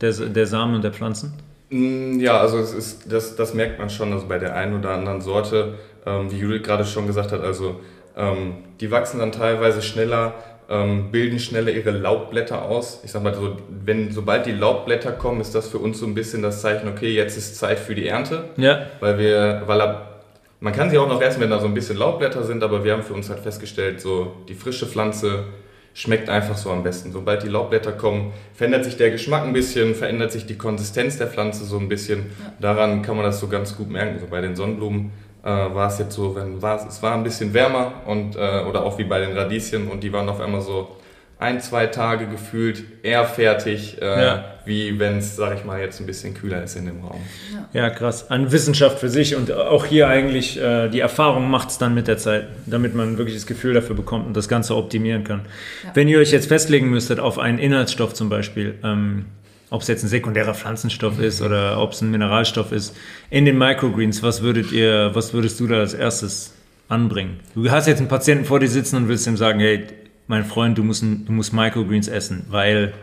der, der Samen und der Pflanzen? Mm, ja, also es ist, das, das merkt man schon also bei der einen oder anderen Sorte, ähm, wie Judith gerade schon gesagt hat, also ähm, die wachsen dann teilweise schneller, ähm, bilden schneller ihre Laubblätter aus. Ich sag mal so, wenn, sobald die Laubblätter kommen, ist das für uns so ein bisschen das Zeichen, okay, jetzt ist Zeit für die Ernte. Ja. Weil wir, weil ab man kann sie auch noch essen, wenn da so ein bisschen Laubblätter sind, aber wir haben für uns halt festgestellt, so die frische Pflanze, schmeckt einfach so am besten. Sobald die Laubblätter kommen, verändert sich der Geschmack ein bisschen, verändert sich die Konsistenz der Pflanze so ein bisschen. Ja. Daran kann man das so ganz gut merken. So bei den Sonnenblumen äh, war es jetzt so, wenn war, es war ein bisschen wärmer und äh, oder auch wie bei den Radieschen und die waren auf einmal so ein, zwei Tage gefühlt eher fertig, äh, ja. wie wenn es, sag ich mal, jetzt ein bisschen kühler ist in dem Raum. Ja, ja krass. An Wissenschaft für sich und auch hier eigentlich äh, die Erfahrung macht es dann mit der Zeit, damit man wirklich das Gefühl dafür bekommt und das Ganze optimieren kann. Ja. Wenn ihr euch jetzt festlegen müsstet auf einen Inhaltsstoff zum Beispiel, ähm, ob es jetzt ein sekundärer Pflanzenstoff ist oder ob es ein Mineralstoff ist, in den Microgreens, was würdet ihr, was würdest du da als erstes anbringen? Du hast jetzt einen Patienten vor dir sitzen und willst ihm sagen, hey, mein Freund, du musst, du musst Microgreens essen, weil.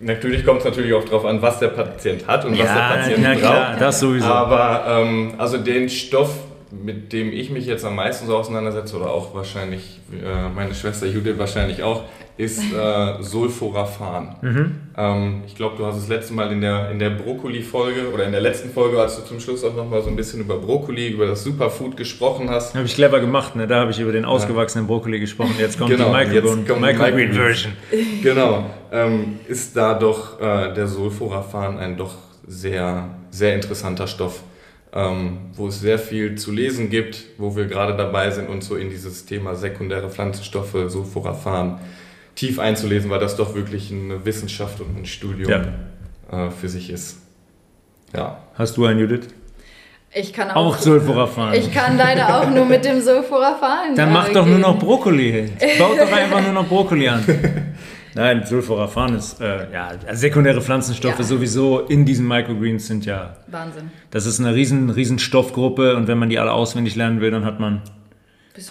Natürlich kommt es natürlich auch darauf an, was der Patient hat und ja, was der Patient ja, braucht. Klar, das sowieso. Aber ähm, also den Stoff, mit dem ich mich jetzt am meisten so auseinandersetze, oder auch wahrscheinlich äh, meine Schwester Judith wahrscheinlich auch, ist äh, Sulforaphan. Mhm. Ähm, ich glaube, du hast das letzte Mal in der, in der Brokkoli-Folge oder in der letzten Folge, als du zum Schluss auch nochmal so ein bisschen über Brokkoli, über das Superfood gesprochen hast. Habe ich clever gemacht, ne? da habe ich über den ausgewachsenen. Brokkoli gesprochen. Jetzt kommt genau, die Microgreen-Version. genau, ähm, ist da doch äh, der Sulforaphan ein doch sehr, sehr interessanter Stoff. Ähm, wo es sehr viel zu lesen gibt, wo wir gerade dabei sind, uns so in dieses Thema sekundäre Pflanzenstoffe, Sulforaphan, tief einzulesen, weil das doch wirklich eine Wissenschaft und ein Studium ja. äh, für sich ist. Ja. Hast du ein Judith? Ich kann auch, auch Sulforaphan. Ich kann leider auch nur mit dem Sulforaphan. Dann mach doch nur noch Brokkoli. Baut doch einfach nur noch Brokkoli an. Nein, Sulforaphan ist, äh, ja, sekundäre Pflanzenstoffe ja. sowieso in diesen Microgreens sind ja. Wahnsinn. Das ist eine riesen, riesen Stoffgruppe und wenn man die alle auswendig lernen will, dann hat man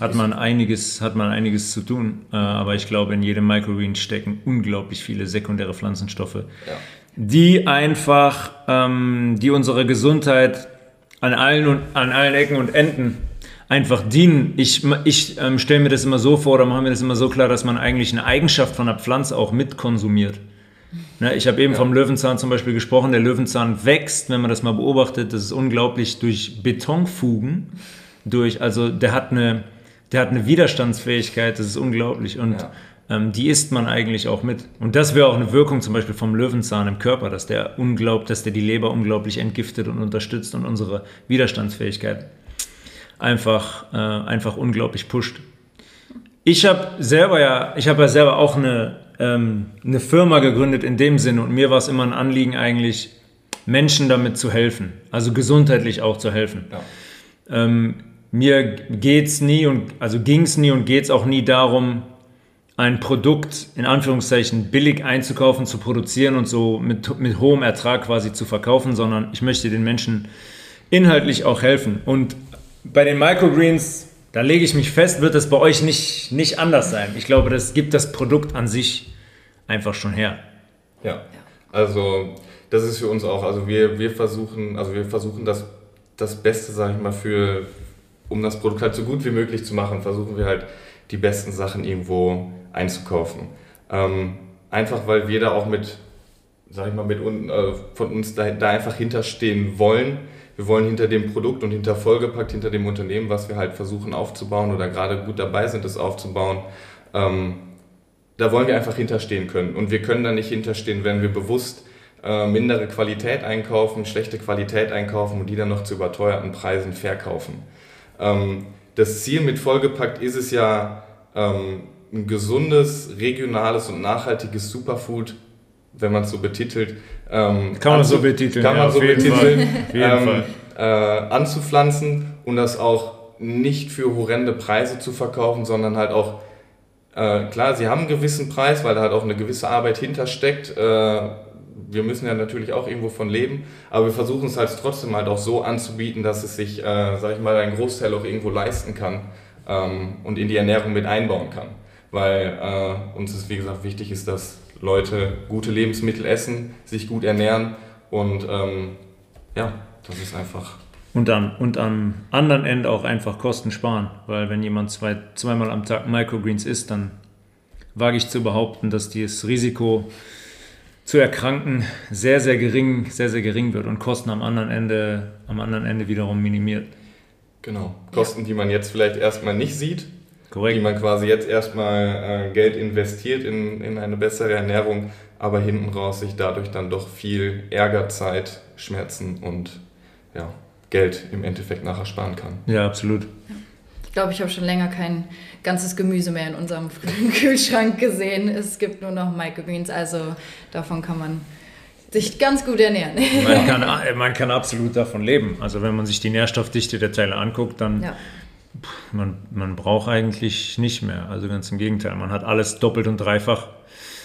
hat man einiges, hat man einiges zu tun. Äh, aber ich glaube, in jedem Microgreen stecken unglaublich viele sekundäre Pflanzenstoffe, ja. die einfach, ähm, die unsere Gesundheit an allen und an allen Ecken und Enden einfach dienen. Ich, ich ähm, stelle mir das immer so vor, oder machen wir das immer so klar, dass man eigentlich eine Eigenschaft von einer Pflanze auch mitkonsumiert. Ne, ich habe eben ja. vom Löwenzahn zum Beispiel gesprochen. Der Löwenzahn wächst, wenn man das mal beobachtet, das ist unglaublich durch Betonfugen. Durch, also der hat eine, der hat eine Widerstandsfähigkeit, das ist unglaublich. Und ja. ähm, die isst man eigentlich auch mit. Und das wäre auch eine Wirkung zum Beispiel vom Löwenzahn im Körper, dass der unglaublich, dass der die Leber unglaublich entgiftet und unterstützt und unsere Widerstandsfähigkeit einfach, äh, einfach unglaublich pusht. Ich habe selber ja, ich habe ja selber auch eine, ähm, eine Firma gegründet in dem Sinne und mir war es immer ein Anliegen eigentlich, Menschen damit zu helfen, also gesundheitlich auch zu helfen. Ja. Ähm, mir geht's nie und also ging es nie und geht es auch nie darum, ein Produkt in Anführungszeichen billig einzukaufen, zu produzieren und so mit, mit hohem Ertrag quasi zu verkaufen, sondern ich möchte den Menschen inhaltlich auch helfen. Und bei den Microgreens, da lege ich mich fest, wird es bei euch nicht, nicht anders sein. Ich glaube, das gibt das Produkt an sich einfach schon her. Ja, also das ist für uns auch, also wir, wir versuchen, also wir versuchen das, das Beste, sage ich mal, für, um das Produkt halt so gut wie möglich zu machen, versuchen wir halt die besten Sachen irgendwo einzukaufen. Ähm, einfach weil wir da auch mit, sag ich mal, mit äh, von uns da, da einfach hinterstehen wollen. Wir wollen hinter dem Produkt und hinter Vollgepackt, hinter dem Unternehmen, was wir halt versuchen aufzubauen oder gerade gut dabei sind, es aufzubauen, ähm, da wollen wir einfach hinterstehen können. Und wir können da nicht hinterstehen, wenn wir bewusst äh, mindere Qualität einkaufen, schlechte Qualität einkaufen und die dann noch zu überteuerten Preisen verkaufen. Ähm, das Ziel mit Vollgepackt ist es ja, ähm, ein gesundes, regionales und nachhaltiges Superfood, wenn man es so betitelt, ähm, kann man so betiteln, kann man so betiteln, ähm, äh, anzupflanzen und das auch nicht für horrende Preise zu verkaufen, sondern halt auch äh, klar, sie haben einen gewissen Preis, weil da halt auch eine gewisse Arbeit hintersteckt. Äh, wir müssen ja natürlich auch irgendwo von leben, aber wir versuchen es halt trotzdem halt auch so anzubieten, dass es sich, äh, sag ich mal, ein Großteil auch irgendwo leisten kann ähm, und in die Ernährung mit einbauen kann. Weil äh, uns ist, wie gesagt, wichtig ist, dass Leute gute Lebensmittel essen, sich gut ernähren und ähm, ja, das ist einfach. Und, dann, und am anderen Ende auch einfach Kosten sparen, weil wenn jemand zwei, zweimal am Tag Microgreens isst, dann wage ich zu behaupten, dass das Risiko zu erkranken sehr, sehr gering, sehr, sehr gering wird und Kosten am anderen Ende, am anderen Ende wiederum minimiert. Genau. Kosten, die man jetzt vielleicht erstmal nicht sieht, Korrekt. die man quasi jetzt erstmal äh, Geld investiert in, in eine bessere Ernährung, aber hinten raus sich dadurch dann doch viel Ärger, Zeit, Schmerzen und ja, Geld im Endeffekt nachher sparen kann. Ja, absolut. Ich glaube, ich habe schon länger kein ganzes Gemüse mehr in unserem Kühlschrank gesehen. Es gibt nur noch Microgreens, also davon kann man sich ganz gut ernähren. Man kann, man kann absolut davon leben. Also wenn man sich die Nährstoffdichte der Teile anguckt, dann ja. Man, man braucht eigentlich nicht mehr. Also ganz im Gegenteil, man hat alles doppelt und dreifach,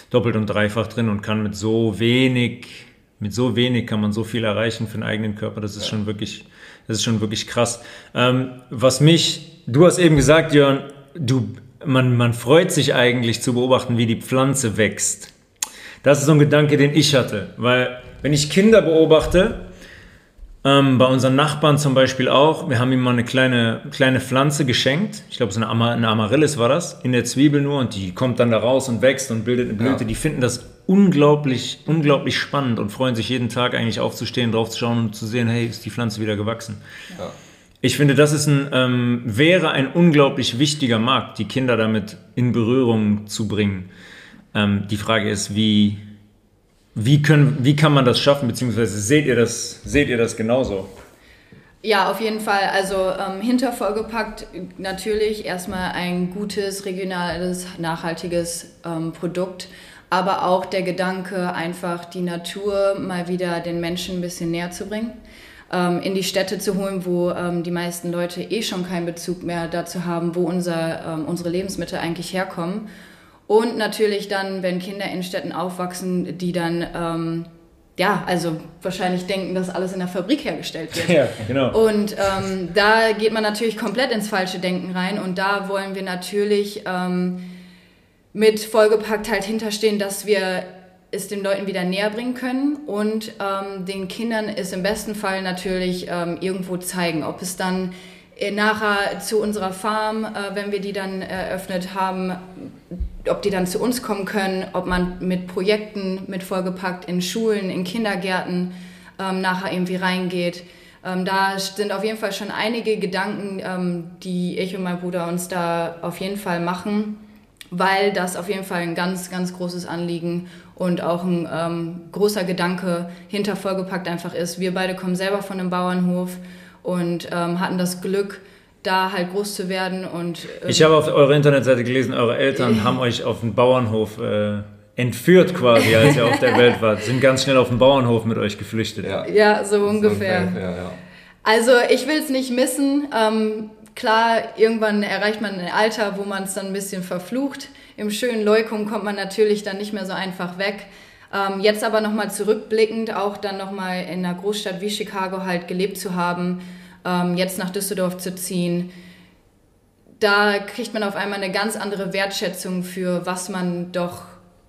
doppelt und dreifach drin und kann mit so wenig, mit so wenig kann man so viel erreichen für den eigenen Körper. Das ist ja. schon wirklich, das ist schon wirklich krass. Ähm, was mich, du hast eben gesagt, Jörn, du, man, man freut sich eigentlich zu beobachten, wie die Pflanze wächst. Das ist so ein Gedanke, den ich hatte. Weil, wenn ich Kinder beobachte, ähm, bei unseren Nachbarn zum Beispiel auch, wir haben ihm mal eine kleine, kleine Pflanze geschenkt. Ich glaube, so eine, Amar eine Amaryllis war das, in der Zwiebel nur. Und die kommt dann da raus und wächst und bildet eine Blüte. Ja. Die finden das unglaublich, unglaublich spannend und freuen sich jeden Tag eigentlich aufzustehen, draufzuschauen und zu sehen, hey, ist die Pflanze wieder gewachsen. Ja. Ich finde, das ist ein, ähm, wäre ein unglaublich wichtiger Markt, die Kinder damit in Berührung zu bringen. Ähm, die Frage ist, wie, wie, können, wie kann man das schaffen, beziehungsweise seht ihr das, seht ihr das genauso? Ja, auf jeden Fall. Also ähm, hinter vollgepackt natürlich erstmal ein gutes, regionales, nachhaltiges ähm, Produkt, aber auch der Gedanke, einfach die Natur mal wieder den Menschen ein bisschen näher zu bringen, ähm, in die Städte zu holen, wo ähm, die meisten Leute eh schon keinen Bezug mehr dazu haben, wo unser, ähm, unsere Lebensmittel eigentlich herkommen und natürlich dann, wenn Kinder in Städten aufwachsen, die dann, ähm, ja, also wahrscheinlich denken, dass alles in der Fabrik hergestellt wird. Ja, genau. Und ähm, da geht man natürlich komplett ins falsche Denken rein. Und da wollen wir natürlich ähm, mit vollgepackt halt hinterstehen, dass wir es den Leuten wieder näher bringen können und ähm, den Kindern es im besten Fall natürlich ähm, irgendwo zeigen. Ob es dann nachher zu unserer Farm, äh, wenn wir die dann eröffnet haben, ob die dann zu uns kommen können, ob man mit Projekten mit vollgepackt in Schulen, in Kindergärten ähm, nachher irgendwie reingeht. Ähm, da sind auf jeden Fall schon einige Gedanken, ähm, die ich und mein Bruder uns da auf jeden Fall machen, weil das auf jeden Fall ein ganz, ganz großes Anliegen und auch ein ähm, großer Gedanke hinter vollgepackt einfach ist. Wir beide kommen selber von einem Bauernhof und ähm, hatten das Glück, da halt groß zu werden. Und, ähm, ich habe auf eurer Internetseite gelesen, eure Eltern haben euch auf den Bauernhof äh, entführt quasi, als ihr auf der Welt wart. Sind ganz schnell auf den Bauernhof mit euch geflüchtet. Ja, ja so ungefähr. So ja, ja. Also ich will es nicht missen. Ähm, klar, irgendwann erreicht man ein Alter, wo man es dann ein bisschen verflucht. Im schönen Leukum kommt man natürlich dann nicht mehr so einfach weg. Ähm, jetzt aber nochmal zurückblickend, auch dann nochmal in einer Großstadt wie Chicago halt gelebt zu haben, ähm, jetzt nach Düsseldorf zu ziehen, da kriegt man auf einmal eine ganz andere Wertschätzung für was man doch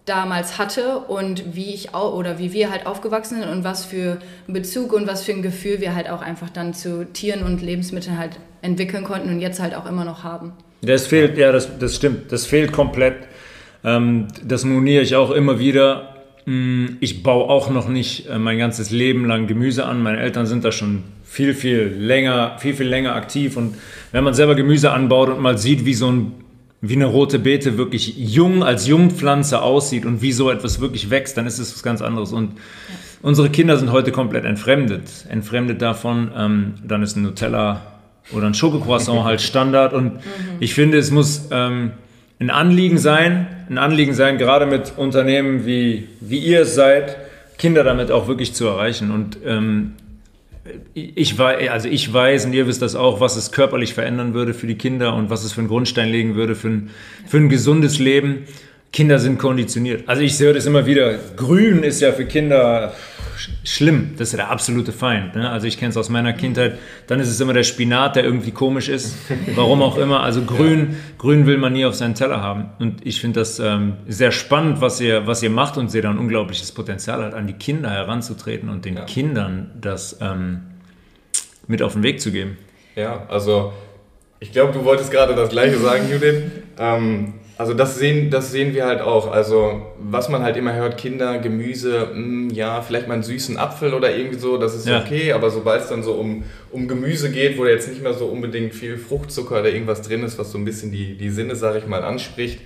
damals hatte und wie ich auch oder wie wir halt aufgewachsen sind und was für einen Bezug und was für ein Gefühl wir halt auch einfach dann zu Tieren und Lebensmitteln halt entwickeln konnten und jetzt halt auch immer noch haben. Das fehlt, ja, das, das stimmt, das fehlt komplett. Ähm, das moniere ich auch immer wieder. Mm, ich baue auch noch nicht äh, mein ganzes Leben lang Gemüse an. Meine Eltern sind da schon viel, viel länger, viel, viel länger aktiv. Und wenn man selber Gemüse anbaut und mal sieht, wie so ein, wie eine rote Beete wirklich jung als Jungpflanze aussieht und wie so etwas wirklich wächst, dann ist es was ganz anderes. Und ja. unsere Kinder sind heute komplett entfremdet. Entfremdet davon, ähm, dann ist ein Nutella oder ein Schokocroissant halt Standard. Und mhm. ich finde, es muss ähm, ein Anliegen sein, ein Anliegen sein, gerade mit Unternehmen wie, wie ihr es seid, Kinder damit auch wirklich zu erreichen. Und ähm, ich weiß, also ich weiß, und ihr wisst das auch, was es körperlich verändern würde für die Kinder und was es für einen Grundstein legen würde für ein, für ein gesundes Leben. Kinder sind konditioniert. Also ich höre das immer wieder. Grün ist ja für Kinder schlimm. Das ist ja der absolute Feind. Ne? Also ich kenne es aus meiner Kindheit. Dann ist es immer der Spinat, der irgendwie komisch ist. Warum auch immer. Also grün, ja. grün will man nie auf seinen Teller haben. Und ich finde das ähm, sehr spannend, was ihr, was ihr macht und sehe da ein unglaubliches Potenzial hat, an die Kinder heranzutreten und den ja. Kindern das ähm, mit auf den Weg zu geben. Ja, also ich glaube, du wolltest gerade das Gleiche sagen, Judith. Ähm, also das sehen, das sehen wir halt auch. Also was man halt immer hört, Kinder, Gemüse, mh, hm, ja, vielleicht mal einen süßen Apfel oder irgendwie so, das ist ja. okay, aber sobald es dann so um, um Gemüse geht, wo jetzt nicht mehr so unbedingt viel Fruchtzucker oder irgendwas drin ist, was so ein bisschen die, die Sinne, sage ich mal, anspricht,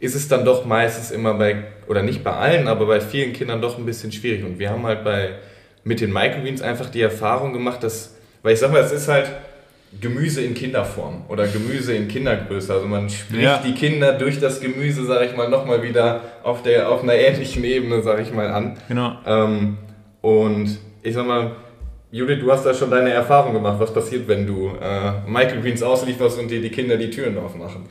ist es dann doch meistens immer bei, oder nicht bei allen, aber bei vielen Kindern doch ein bisschen schwierig. Und wir haben halt bei, mit den Microgreens einfach die Erfahrung gemacht, dass, weil ich sag mal, es ist halt, Gemüse in Kinderform oder Gemüse in Kindergröße. Also man spricht ja. die Kinder durch das Gemüse, sage ich mal, nochmal wieder auf, der, auf einer ähnlichen Ebene, sage ich mal, an. Genau. Ähm, und ich sag mal, Judith, du hast da schon deine Erfahrung gemacht. Was passiert, wenn du äh, Michael Greens auslieferst und dir die Kinder die Türen aufmachen?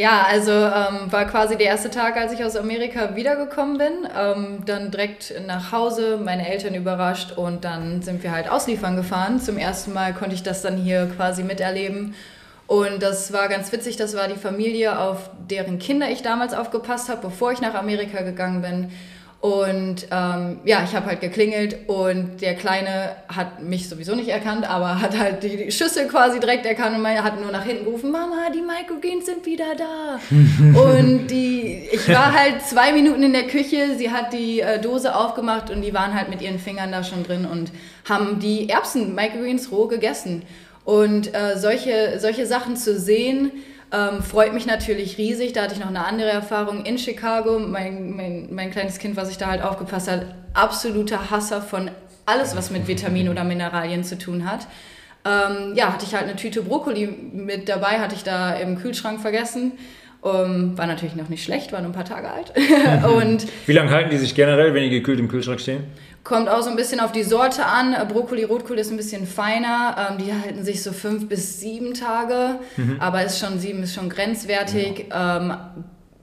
Ja, also ähm, war quasi der erste Tag, als ich aus Amerika wiedergekommen bin. Ähm, dann direkt nach Hause, meine Eltern überrascht und dann sind wir halt ausliefern gefahren. Zum ersten Mal konnte ich das dann hier quasi miterleben. Und das war ganz witzig, das war die Familie, auf deren Kinder ich damals aufgepasst habe, bevor ich nach Amerika gegangen bin. Und ähm, ja, ich habe halt geklingelt und der Kleine hat mich sowieso nicht erkannt, aber hat halt die Schüssel quasi direkt erkannt und hat nur nach hinten gerufen, Mama, die Microgains sind wieder da. und die, ich war halt zwei Minuten in der Küche, sie hat die äh, Dose aufgemacht und die waren halt mit ihren Fingern da schon drin und haben die Erbsen, Microgreens, roh gegessen. Und äh, solche, solche Sachen zu sehen, ähm, freut mich natürlich riesig. Da hatte ich noch eine andere Erfahrung in Chicago. Mein, mein, mein kleines Kind, was sich da halt aufgepasst hat, absoluter Hasser von alles, was mit Vitaminen oder Mineralien zu tun hat. Ähm, ja, hatte ich halt eine Tüte Brokkoli mit dabei, hatte ich da im Kühlschrank vergessen. Um, ähm, war natürlich noch nicht schlecht, war nur ein paar Tage alt. und Wie lange halten die sich generell, wenn die gekühlt im Kühlschrank stehen? Kommt auch so ein bisschen auf die Sorte an. Brokkoli, Rotkohl ist ein bisschen feiner. Ähm, die halten sich so fünf bis sieben Tage. Mhm. Aber ist schon sieben ist schon grenzwertig. Ähm,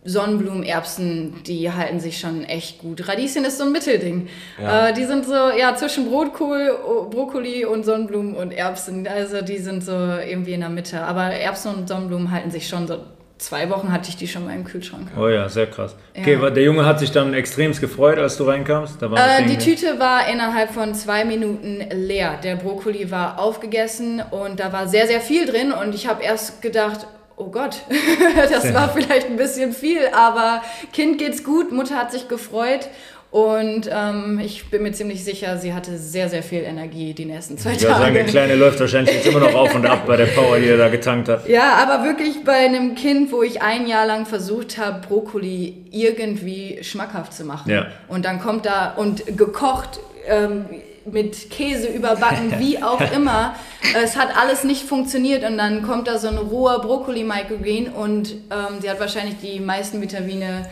Sonnenblumen, Erbsen, die halten sich schon echt gut. Radieschen ist so ein Mittelding. Ja. Äh, die sind so, ja, zwischen Brotkohl, Brokkoli und Sonnenblumen und Erbsen. Also die sind so irgendwie in der Mitte. Aber Erbsen und Sonnenblumen halten sich schon so zwei Wochen hatte ich die schon mal im Kühlschrank. Oh ja, sehr krass. Okay, der Junge hat sich dann extremst gefreut, als du reinkamst? Äh, die Tüte war innerhalb von zwei Minuten leer. Der Brokkoli war aufgegessen und da war sehr, sehr viel drin und ich habe erst gedacht, oh Gott, das war vielleicht ein bisschen viel, aber Kind geht's gut, Mutter hat sich gefreut und ähm, ich bin mir ziemlich sicher, sie hatte sehr, sehr viel Energie die nächsten zwei ich Tage. Sagen, der Kleine läuft wahrscheinlich jetzt immer noch auf und ab bei der Power, die er da getankt hat. Ja, aber wirklich bei einem Kind, wo ich ein Jahr lang versucht habe, Brokkoli irgendwie schmackhaft zu machen. Ja. Und dann kommt da und gekocht. Ähm, mit Käse überbacken, wie auch immer. Es hat alles nicht funktioniert und dann kommt da so ein roher Brokkoli-Microgreen und ähm, sie hat wahrscheinlich die meisten Vitamine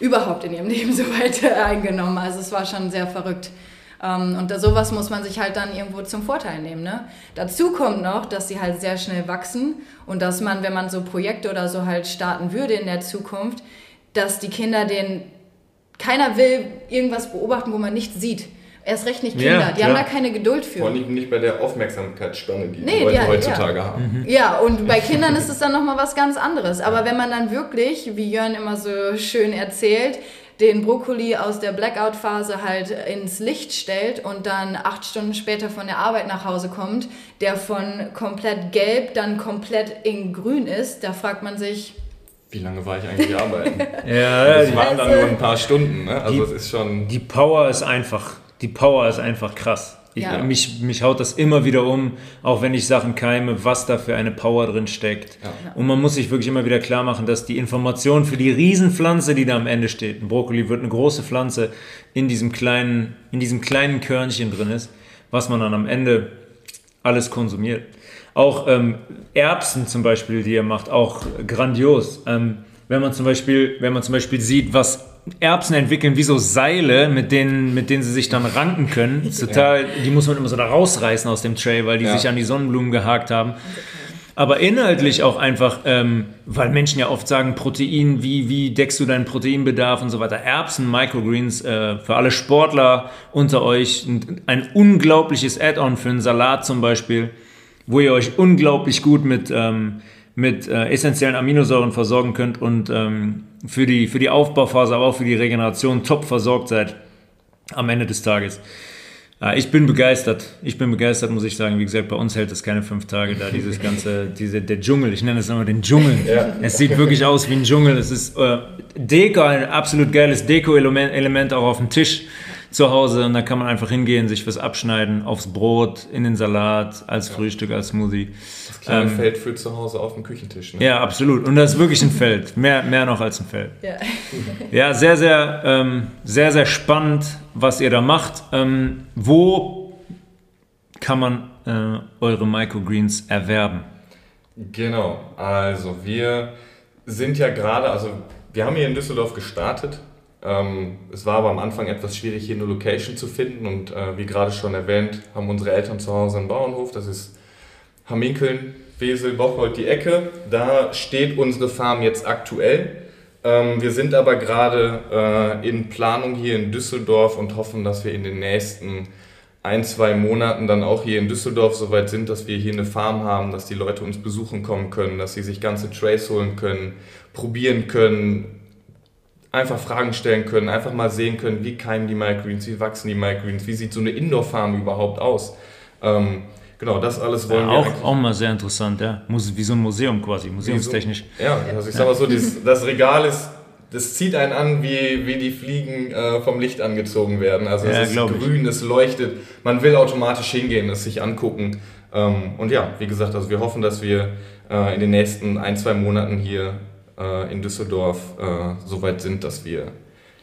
überhaupt in ihrem Leben so weit eingenommen. Also es war schon sehr verrückt. Ähm, und sowas muss man sich halt dann irgendwo zum Vorteil nehmen. Ne? Dazu kommt noch, dass sie halt sehr schnell wachsen und dass man, wenn man so Projekte oder so halt starten würde in der Zukunft, dass die Kinder den, keiner will irgendwas beobachten, wo man nichts sieht. Erst recht nicht Kinder, ja, die haben da keine Geduld für. Vor allem nicht bei der Aufmerksamkeitsspanne, die nee, die Leute die, heutzutage ja. haben. Mhm. Ja, und bei Kindern ist es dann nochmal was ganz anderes. Aber wenn man dann wirklich, wie Jörn immer so schön erzählt, den Brokkoli aus der Blackout-Phase halt ins Licht stellt und dann acht Stunden später von der Arbeit nach Hause kommt, der von komplett gelb dann komplett in grün ist, da fragt man sich, wie lange war ich eigentlich arbeiten? ja, das waren dann nur ein paar Stunden. Ne? Also die, es ist schon. Die Power ist einfach die Power ist einfach krass. Ich, ja. mich, mich haut das immer wieder um, auch wenn ich Sachen keime, was da für eine Power drin steckt. Ja. Und man muss sich wirklich immer wieder klar machen, dass die Information für die Riesenpflanze, die da am Ende steht, ein Brokkoli wird eine große Pflanze in diesem kleinen, in diesem kleinen Körnchen drin ist, was man dann am Ende alles konsumiert. Auch ähm, Erbsen zum Beispiel, die ihr macht, auch grandios. Ähm, wenn man zum Beispiel, wenn man zum Beispiel sieht, was Erbsen entwickeln wie so Seile, mit denen, mit denen sie sich dann ranken können. Total, ja. Die muss man immer so da rausreißen aus dem Tray, weil die ja. sich an die Sonnenblumen gehakt haben. Aber inhaltlich auch einfach, ähm, weil Menschen ja oft sagen, Protein, wie, wie deckst du deinen Proteinbedarf und so weiter. Erbsen, Microgreens, äh, für alle Sportler unter euch, ein, ein unglaubliches Add-on für einen Salat zum Beispiel, wo ihr euch unglaublich gut mit, ähm, mit äh, essentiellen Aminosäuren versorgen könnt und ähm, für, die, für die Aufbauphase, aber auch für die Regeneration top versorgt seid am Ende des Tages. Ah, ich bin begeistert. Ich bin begeistert, muss ich sagen. Wie gesagt, bei uns hält es keine fünf Tage da. Dieses ganze, diese, der Dschungel. Ich nenne es immer den Dschungel. Ja. Es sieht wirklich aus wie ein Dschungel. Es ist äh, Deko, ein absolut geiles Deko-Element auch auf dem Tisch zu Hause. Und da kann man einfach hingehen, sich was abschneiden, aufs Brot, in den Salat, als. Frühstück, als Smoothie. Das kleine ähm, Feld für zu Hause auf dem Küchentisch. Ne? Ja, absolut. Und das ist wirklich ein Feld. Mehr, mehr noch als ein Feld. Ja, ja sehr, sehr, ähm, sehr, sehr spannend, was ihr da macht. Ähm, wo kann man äh, eure Microgreens erwerben? Genau. Also wir sind ja gerade, also wir haben hier in Düsseldorf gestartet. Ähm, es war aber am Anfang etwas schwierig, hier eine Location zu finden. Und äh, wie gerade schon erwähnt, haben unsere Eltern zu Hause einen Bauernhof. Das ist Hamminkeln, Wesel, Bocholt, die Ecke. Da steht unsere Farm jetzt aktuell. Ähm, wir sind aber gerade äh, in Planung hier in Düsseldorf und hoffen, dass wir in den nächsten ein, zwei Monaten dann auch hier in Düsseldorf so weit sind, dass wir hier eine Farm haben, dass die Leute uns besuchen kommen können, dass sie sich ganze Trays holen können, probieren können, einfach Fragen stellen können, einfach mal sehen können, wie keimen die Microgreens, wie wachsen die Microgreens, wie sieht so eine Indoor-Farm überhaupt aus. Ähm, Genau, das alles wollen ja, wir. Auch, auch mal sehr interessant, ja. Wie so ein Museum quasi, museumstechnisch. So, ja, also ich sag mal so, dieses, das Regal ist, das zieht einen an, wie, wie die Fliegen äh, vom Licht angezogen werden. Also ja, es ist grün, ich. es leuchtet. Man will automatisch hingehen, es sich angucken. Ähm, und ja, wie gesagt, also wir hoffen, dass wir äh, in den nächsten ein, zwei Monaten hier äh, in Düsseldorf äh, so weit sind, dass wir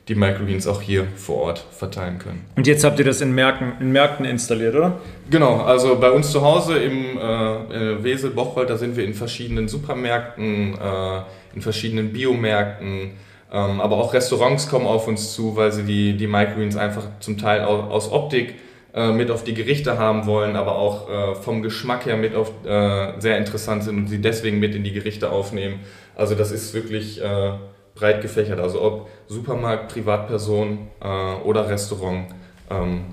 die Microgreens auch hier vor Ort verteilen können. Und jetzt habt ihr das in Märkten, in Märkten installiert, oder? Genau, also bei uns zu Hause im äh, Wesel, Bocholt, da sind wir in verschiedenen Supermärkten, äh, in verschiedenen Biomärkten, ähm, aber auch Restaurants kommen auf uns zu, weil sie die, die Microgreens einfach zum Teil aus, aus Optik äh, mit auf die Gerichte haben wollen, aber auch äh, vom Geschmack her mit auf, äh, sehr interessant sind und sie deswegen mit in die Gerichte aufnehmen. Also das ist wirklich äh, breit gefächert. Also ob Supermarkt, Privatperson äh, oder Restaurant, ähm,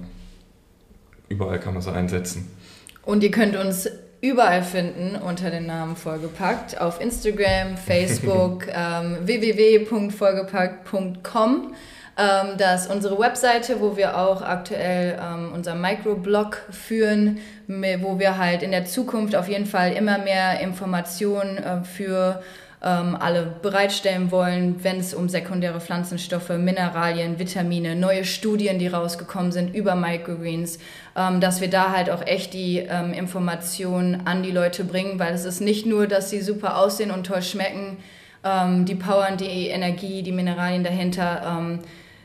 überall kann man sie einsetzen. Und ihr könnt uns überall finden unter den Namen Vollgepackt. Auf Instagram, Facebook, ähm, www.vollgepackt.com. Ähm, das ist unsere Webseite, wo wir auch aktuell ähm, unser Microblog führen, wo wir halt in der Zukunft auf jeden Fall immer mehr Informationen äh, für ähm, alle bereitstellen wollen, wenn es um sekundäre Pflanzenstoffe, Mineralien, Vitamine, neue Studien, die rausgekommen sind über Microgreens, ähm, dass wir da halt auch echt die ähm, Informationen an die Leute bringen, weil es ist nicht nur, dass sie super aussehen und toll schmecken, ähm, die Power und die Energie, die Mineralien dahinter ähm,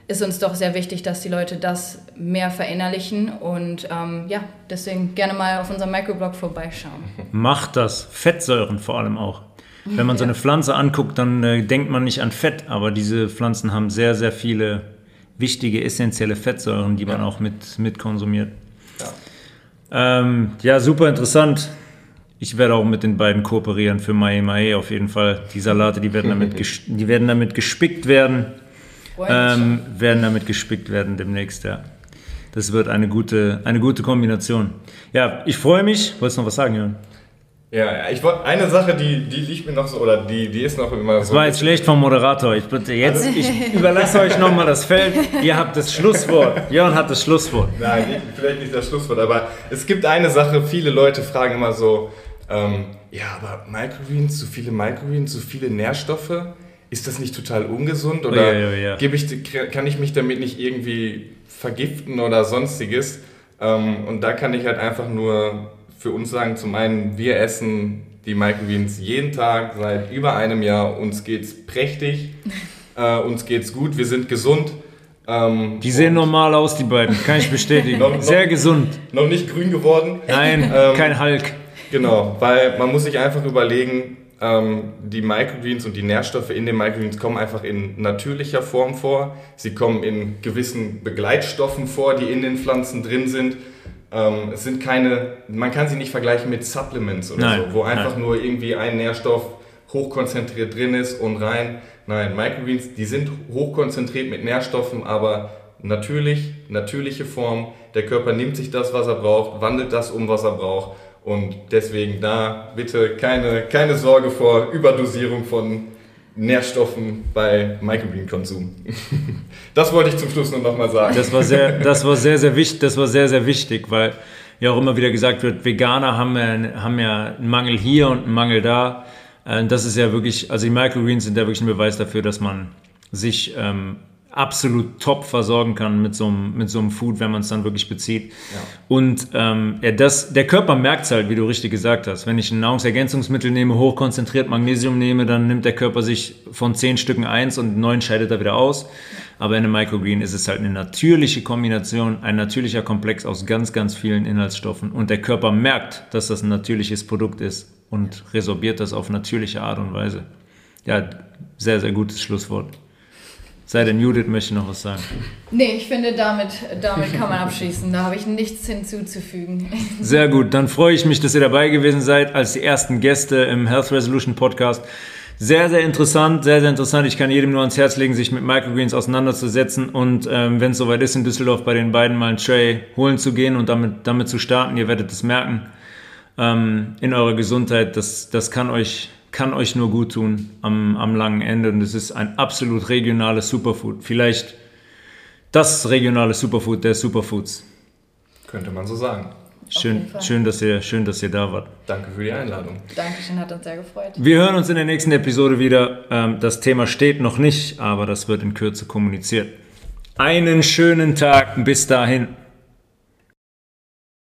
ist uns doch sehr wichtig, dass die Leute das mehr verinnerlichen und ähm, ja, deswegen gerne mal auf unserem Microblog vorbeischauen. Macht das, Fettsäuren vor allem auch. Wenn man so eine Pflanze anguckt, dann äh, denkt man nicht an Fett, aber diese Pflanzen haben sehr, sehr viele wichtige, essentielle Fettsäuren, die man auch mit, mit konsumiert. Ja. Ähm, ja, super interessant. Ich werde auch mit den beiden kooperieren für Mae Mae auf jeden Fall. Die Salate, die werden damit, die werden damit gespickt werden. Ähm, werden damit gespickt werden demnächst, ja. Das wird eine gute, eine gute Kombination. Ja, ich freue mich. Wolltest du noch was sagen, Jörn? Ja, ich wollte eine Sache, die, die liegt mir noch so, oder die, die ist noch immer das so. Das war jetzt schlecht vom Moderator. Ich bitte jetzt, also, ich überlasse euch nochmal das Feld. Ihr habt das Schlusswort. Jörn hat das Schlusswort. Nein, vielleicht nicht das Schlusswort, aber es gibt eine Sache, viele Leute fragen immer so, ähm, ja, aber Microgreens, zu viele Microgreens, zu viele Nährstoffe, ist das nicht total ungesund? Oder oh, ja, ja, ja. Ich, kann ich mich damit nicht irgendwie vergiften oder sonstiges? Ähm, und da kann ich halt einfach nur für uns sagen, zum einen, wir essen die Microgreens jeden Tag seit über einem Jahr. Uns geht's prächtig, äh, uns geht's gut, wir sind gesund. Ähm, die sehen normal aus, die beiden, kann ich bestätigen. noch, Sehr noch, gesund. Noch nicht grün geworden. Nein, ähm, kein Hulk. Genau, weil man muss sich einfach überlegen, ähm, die Microgreens und die Nährstoffe in den Microgreens kommen einfach in natürlicher Form vor. Sie kommen in gewissen Begleitstoffen vor, die in den Pflanzen drin sind. Ähm, es sind keine, man kann sie nicht vergleichen mit Supplements oder nein, so, wo einfach nein. nur irgendwie ein Nährstoff hochkonzentriert drin ist und rein. Nein, Microgreens, die sind hochkonzentriert mit Nährstoffen, aber natürlich, natürliche Form. Der Körper nimmt sich das, was er braucht, wandelt das um, was er braucht. Und deswegen da bitte keine, keine Sorge vor Überdosierung von Nährstoffen bei Microgreen-Konsum. Das wollte ich zum Schluss nur nochmal sagen. Das war sehr, das war sehr, sehr wichtig, das war sehr, sehr wichtig, weil ja auch immer wieder gesagt wird, Veganer haben ja, haben ja einen Mangel hier und einen Mangel da. Äh, das ist ja wirklich, also die Microgreens sind ja wirklich ein Beweis dafür, dass man sich ähm, absolut top versorgen kann mit so einem, mit so einem Food, wenn man es dann wirklich bezieht. Ja. Und ähm, ja, das, der Körper merkt es halt, wie du richtig gesagt hast. Wenn ich ein Nahrungsergänzungsmittel nehme, hochkonzentriert Magnesium nehme, dann nimmt der Körper sich von zehn Stücken eins und neun scheidet er wieder aus. Aber in einem Microgreen ist es halt eine natürliche Kombination, ein natürlicher Komplex aus ganz, ganz vielen Inhaltsstoffen. Und der Körper merkt, dass das ein natürliches Produkt ist und resorbiert das auf natürliche Art und Weise. Ja, sehr, sehr gutes Schlusswort. Sei denn, Judith möchte noch was sagen. Nee, ich finde, damit, damit kann man abschließen. Da habe ich nichts hinzuzufügen. Sehr gut. Dann freue ich mich, dass ihr dabei gewesen seid als die ersten Gäste im Health Resolution Podcast. Sehr, sehr interessant, sehr, sehr interessant. Ich kann jedem nur ans Herz legen, sich mit Microgreens auseinanderzusetzen und ähm, wenn es soweit ist in Düsseldorf bei den beiden mal einen Tray holen zu gehen und damit, damit zu starten. Ihr werdet es merken ähm, in eurer Gesundheit. Das, das kann euch kann euch nur gut tun am, am langen Ende. Und es ist ein absolut regionales Superfood. Vielleicht das regionale Superfood der Superfoods. Könnte man so sagen. Schön, schön, dass ihr, schön, dass ihr da wart. Danke für die Einladung. Dankeschön, hat uns sehr gefreut. Wir hören uns in der nächsten Episode wieder. Ähm, das Thema steht noch nicht, aber das wird in Kürze kommuniziert. Einen schönen Tag. Bis dahin.